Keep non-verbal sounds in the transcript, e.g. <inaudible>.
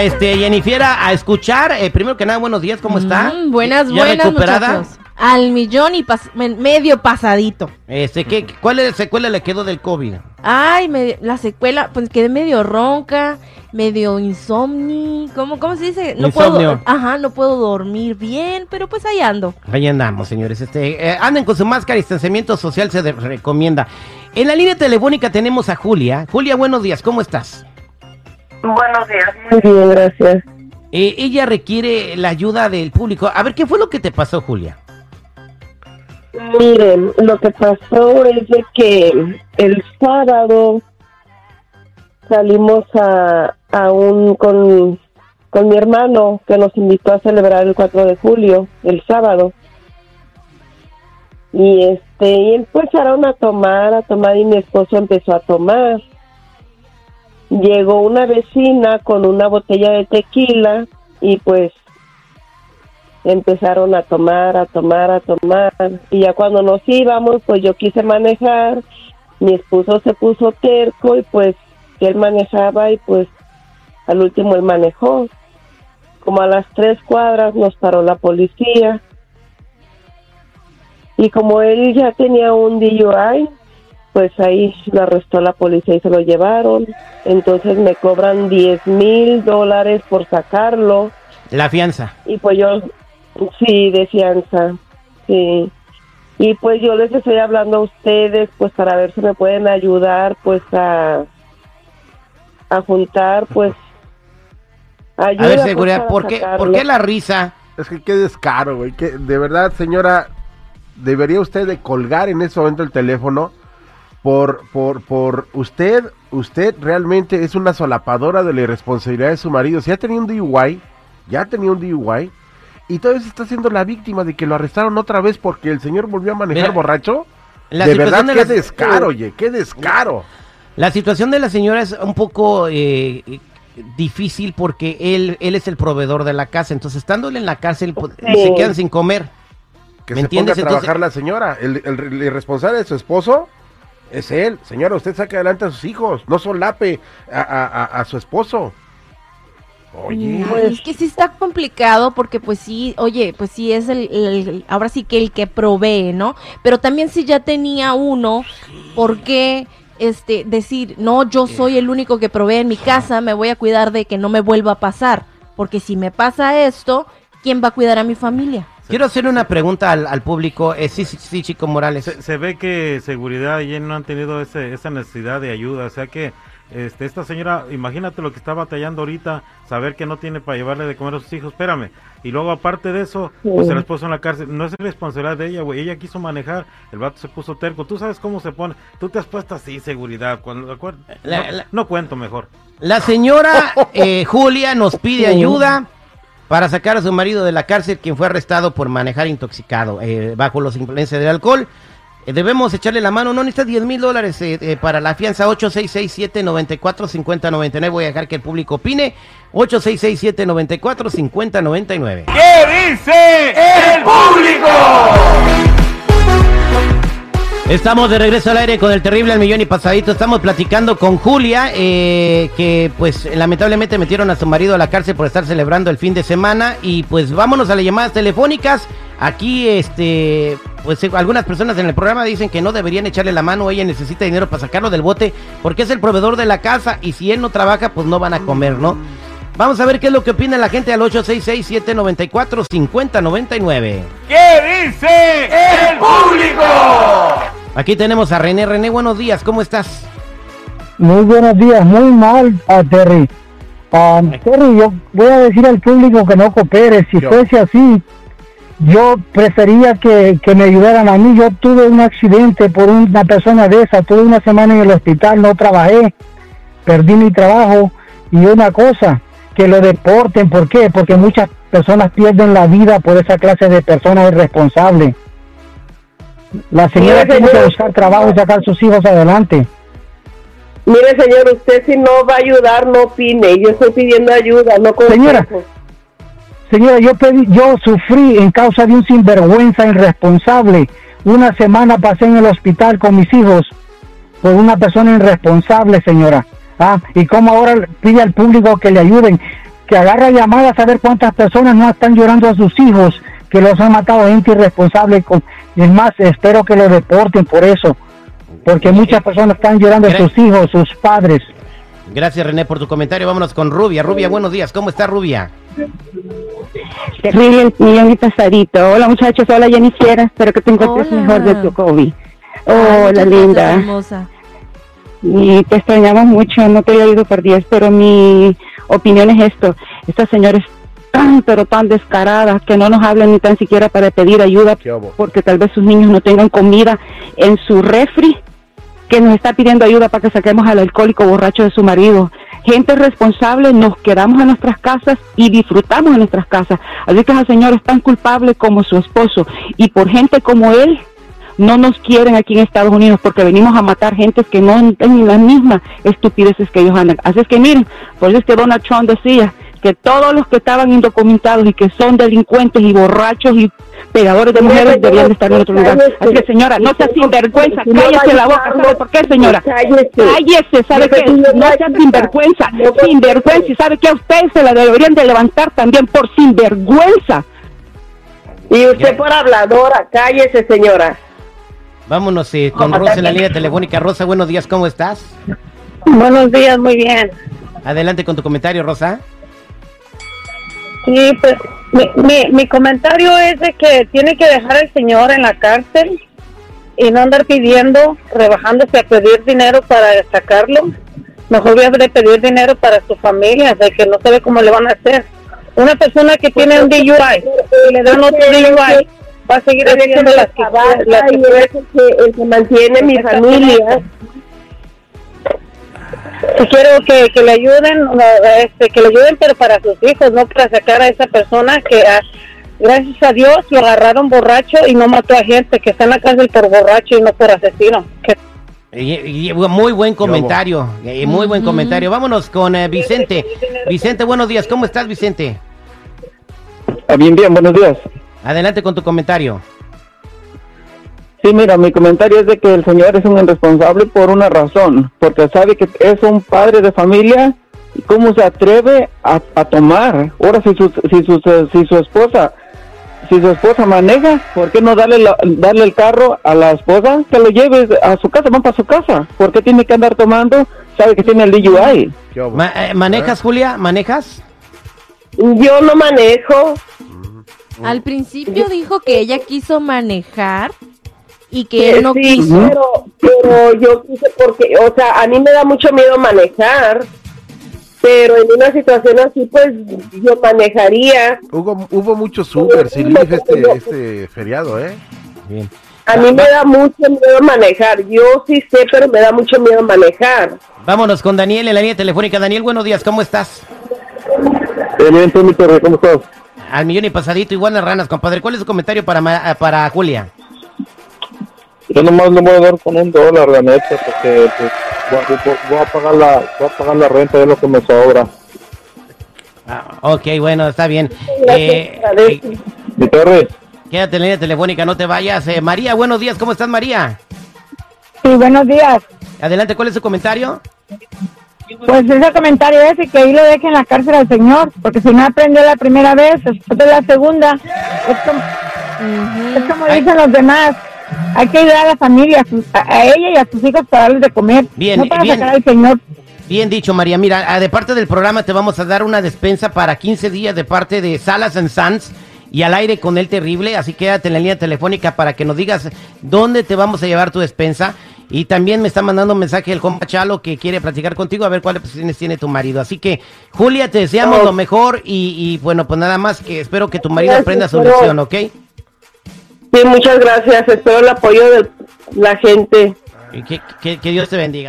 Este, Jennifer, a escuchar. Eh, primero que nada, buenos días, ¿cómo está? Mm, buenas, ¿Ya buenas, recuperada? muchachos. Al millón y pas- medio pasadito. Este, ¿qué, ¿cuál es la secuela le quedó del COVID? Ay, me- la secuela, pues quedé medio ronca, medio insomni. ¿Cómo, cómo se dice? No Insomnio. puedo, ajá, no puedo dormir bien, pero pues ahí ando. Ahí andamos, señores. Este, eh, anden con su máscara, distanciamiento social se recomienda. En la línea telefónica tenemos a Julia. Julia, buenos días, ¿cómo estás? Buenos días. Muy bien, gracias. Eh, ella requiere la ayuda del público. A ver, ¿qué fue lo que te pasó, Julia? Miren, lo que pasó es de que el sábado salimos a, a un con, con mi hermano que nos invitó a celebrar el 4 de julio, el sábado. Y este, y empezaron a tomar, a tomar y mi esposo empezó a tomar. Llegó una vecina con una botella de tequila y pues empezaron a tomar, a tomar, a tomar. Y ya cuando nos íbamos, pues yo quise manejar, mi esposo se puso terco y pues él manejaba y pues al último él manejó. Como a las tres cuadras nos paró la policía. Y como él ya tenía un DUI, pues ahí lo arrestó la policía y se lo llevaron. Entonces me cobran 10 mil dólares por sacarlo. La fianza. Y pues yo, sí, de fianza, sí. Y pues yo les estoy hablando a ustedes, pues para ver si me pueden ayudar, pues a, a juntar, pues, ayuda. A ver, pues, seguridad, ¿por qué. ¿por qué la risa? Es que qué descaro, güey. que de verdad, señora, debería usted de colgar en ese momento el teléfono por, por, por usted, usted realmente es una solapadora de la irresponsabilidad de su marido. Si ya tenía un DUI, ya tenía un DUI, y todavía se está haciendo la víctima de que lo arrestaron otra vez porque el señor volvió a manejar Mira, borracho. La de verdad, de qué la- descaro, oye, qué descaro. La situación de la señora es un poco eh, difícil porque él, él es el proveedor de la casa. Entonces, estándole en la cárcel, pues, se quedan sin comer. Que ¿Me se ponga a entiendes? Entonces- trabajar la señora. El, el- el irresponsable de su esposo es él. Señora, usted saque adelante a sus hijos. No solape a, a- su esposo. Oye. Ay, es que sí está complicado porque pues sí, oye, pues sí es el, el- ahora sí que el que provee, ¿no? Pero también si ya tenía uno, ¿por qué este decir, no, yo soy el único que provee en mi casa, me voy a cuidar de que no me vuelva a pasar? Porque si me pasa esto, ¿quién va a cuidar a mi familia? Quiero hacer una pregunta al, al público. Eh, sí, sí, sí, Chico Morales. Se, se ve que seguridad y él no han tenido ese, esa necesidad de ayuda. O sea que este, esta señora, imagínate lo que está batallando ahorita, saber que no tiene para llevarle de comer a sus hijos. Espérame. Y luego, aparte de eso, pues el esposo en la cárcel. No es responsabilidad de ella, güey. Ella quiso manejar, el vato se puso terco. Tú sabes cómo se pone. Tú te has puesto así, seguridad. Cuando, no, la- no cuento mejor. La señora <laughs> eh, Julia nos pide ayuda para sacar a su marido de la cárcel, quien fue arrestado por manejar intoxicado eh, bajo los influencias del alcohol. Eh, debemos echarle la mano, no necesita 10 mil dólares eh, para la fianza 8667-945099. Voy a dejar que el público opine. 8667-945099. Estamos de regreso al aire con el terrible al millón y pasadito. Estamos platicando con Julia, eh, que pues lamentablemente metieron a su marido a la cárcel por estar celebrando el fin de semana. Y pues vámonos a las llamadas telefónicas. Aquí, este, pues eh, algunas personas en el programa dicen que no deberían echarle la mano. Ella necesita dinero para sacarlo del bote porque es el proveedor de la casa y si él no trabaja, pues no van a comer, ¿no? Vamos a ver qué es lo que opina la gente al 866-794-5099. Aquí tenemos a René. René, buenos días, ¿cómo estás? Muy buenos días, muy mal, a Terry. Ah, Terry, yo voy a decir al público que no coopere. Si Yo. fuese así, yo prefería que, que me ayudaran a mí. Yo tuve un accidente por una persona de esa. Tuve una semana en el hospital, no trabajé, perdí mi trabajo. Y una cosa, que lo deporten. ¿Por qué? Porque muchas personas pierden la vida por esa clase de personas irresponsables. La señora Mire, tiene que buscar trabajo y sacar sus hijos adelante. Mire, señor, usted si no va a ayudar, no opine. Yo estoy pidiendo ayuda, no Señora. consejos. Señora, yo pedí, yo sufrí en causa de un sinvergüenza irresponsable. Una semana pasé en el hospital con mis hijos por una persona irresponsable, señora. Ah, y como ahora pide al público que le ayuden, que agarra llamadas a ver cuántas personas no están llorando a sus hijos, que los han matado gente irresponsable. Con, y es más, espero que lo deporten por eso, porque muchas personas están llorando a sus hijos, sus padres. Gracias René por tu comentario. Vámonos con Rubia. Rubia, buenos días. ¿Cómo está Rubia? Terrible millón y pasadito. Hola muchachos, hola Jennifer, espero que te encuentres Hola. mejor de tu COVID. Ay, Hola gracias, linda. hermosa. Y te extrañamos mucho, no te he oído por 10, pero mi opinión es esto. Esta señora es tan, pero tan descarada que no nos habla ni tan siquiera para pedir ayuda porque tal vez sus niños no tengan comida en su refri, que nos está pidiendo ayuda para que saquemos al alcohólico borracho de su marido. Gente responsable, nos quedamos en nuestras casas y disfrutamos en nuestras casas. Así que esa señora es tan culpable como su esposo. Y por gente como él, no nos quieren aquí en Estados Unidos porque venimos a matar gente que no tienen las mismas estupideces que ellos andan. Así es que miren, por eso es que Donald Trump decía que todos los que estaban indocumentados y que son delincuentes y borrachos y pegadores de mujeres debían de estar en otro lugar. Así que señora, no sea sinvergüenza, cállese la boca. ¿Sabe por qué, señora? Cállese, ¿sabe qué? No sea sinvergüenza, sinvergüenza. ¿Y sabe qué? A ustedes se la deberían de levantar también por sinvergüenza. Y usted por habladora, cállese señora. Vámonos eh, con Rosa en la línea telefónica. Rosa, buenos días. ¿Cómo estás? Buenos días, muy bien. Adelante con tu comentario, Rosa. Sí, pues mi, mi, mi comentario es de que tiene que dejar al señor en la cárcel y no andar pidiendo, rebajándose a pedir dinero para sacarlo. Mejor voy a de pedir dinero para su familia, de que no sabe cómo le van a hacer. Una persona que tiene un DUI y le dan otro DUI, va a seguir haciendo las que, las que, que, el que mantiene mi familia. Y quiero que, que le ayuden, este, que le ayuden, pero para sus hijos, no para sacar a esa persona que, ah, gracias a Dios, lo agarraron borracho y no mató a gente, que está en la cárcel por borracho y no por asesino. Que Y- y- muy buen comentario, eh, muy buen comentario. Vámonos con eh, Vicente. Vicente, buenos días. ¿Cómo estás, Vicente? Ah, Bien, bien, buenos días. Adelante con tu comentario. Sí, mira, mi comentario es de que el señor es un irresponsable por una razón, porque sabe que es un padre de familia y cómo se atreve a, a tomar. Ahora, si su, si, su, si su esposa si su esposa maneja, ¿por qué no darle, la- darle el carro a la esposa? Que lo lleve a su casa, van para su casa. ¿Por qué tiene que andar tomando? Sabe que tiene el DUI. Ma- eh, ¿Manejas, Julia? ¿Manejas? yo no manejo, Al principio dijo que ella quiso manejar y que él no sí, quiso. pero, pero yo quise porque, o sea, a mí me da mucho miedo manejar, pero en una situación así, pues yo manejaría. Hubo, hubo muchos Uber, sin Lyft este, este feriado, ¿eh? Bien. A mí me da mucho miedo manejar. Yo sí sé, pero me da mucho miedo manejar. Vámonos con Daniel en la línea telefónica. Daniel, buenos días. ¿Cómo estás? Bien, torre, ¿cómo estás? Al millón y pasadito, igual las ranas, compadre. ¿Cuál es tu comentario para, ma- eh, para Julia? Yo nomás le voy a dar con un dólar, la neta, porque pues, voy, voy- voy a pagar la, voy a pagar la renta de lo que me sobra. Ah, ok, bueno, está bien. Eh, eh, Mi torre, quédate en la línea telefónica, no te vayas. Eh, María, buenos días. ¿Cómo estás, María? Sí, buenos días. Adelante, ¿cuál es tu comentario? Pues ese comentario es y que ahí lo deje en la cárcel al señor, porque si no aprendió la primera vez, después de la segunda, es como, es como Ay. dicen los demás, hay que ayudar a la familia, a, sus- a- a ella y a sus hijos para darles de comer, Bien, no para bien. sacar al señor. Bien dicho, María. Mira, de parte del programa te vamos a dar una despensa para 15 días de parte de Salas and Sons y al aire con el terrible. Así quédate en la línea telefónica para que nos digas dónde te vamos a llevar tu despensa. Y también me está mandando un mensaje el compa Chalo que quiere platicar contigo a ver cuáles posiciones tiene tu marido. Así que, Julia, te deseamos lo mejor y, y, bueno, pues nada más que espero que tu marido Gracias, aprenda su lección, ¿ok? Sí, muchas gracias. Espero el apoyo de la gente. Que- que Dios te bendiga.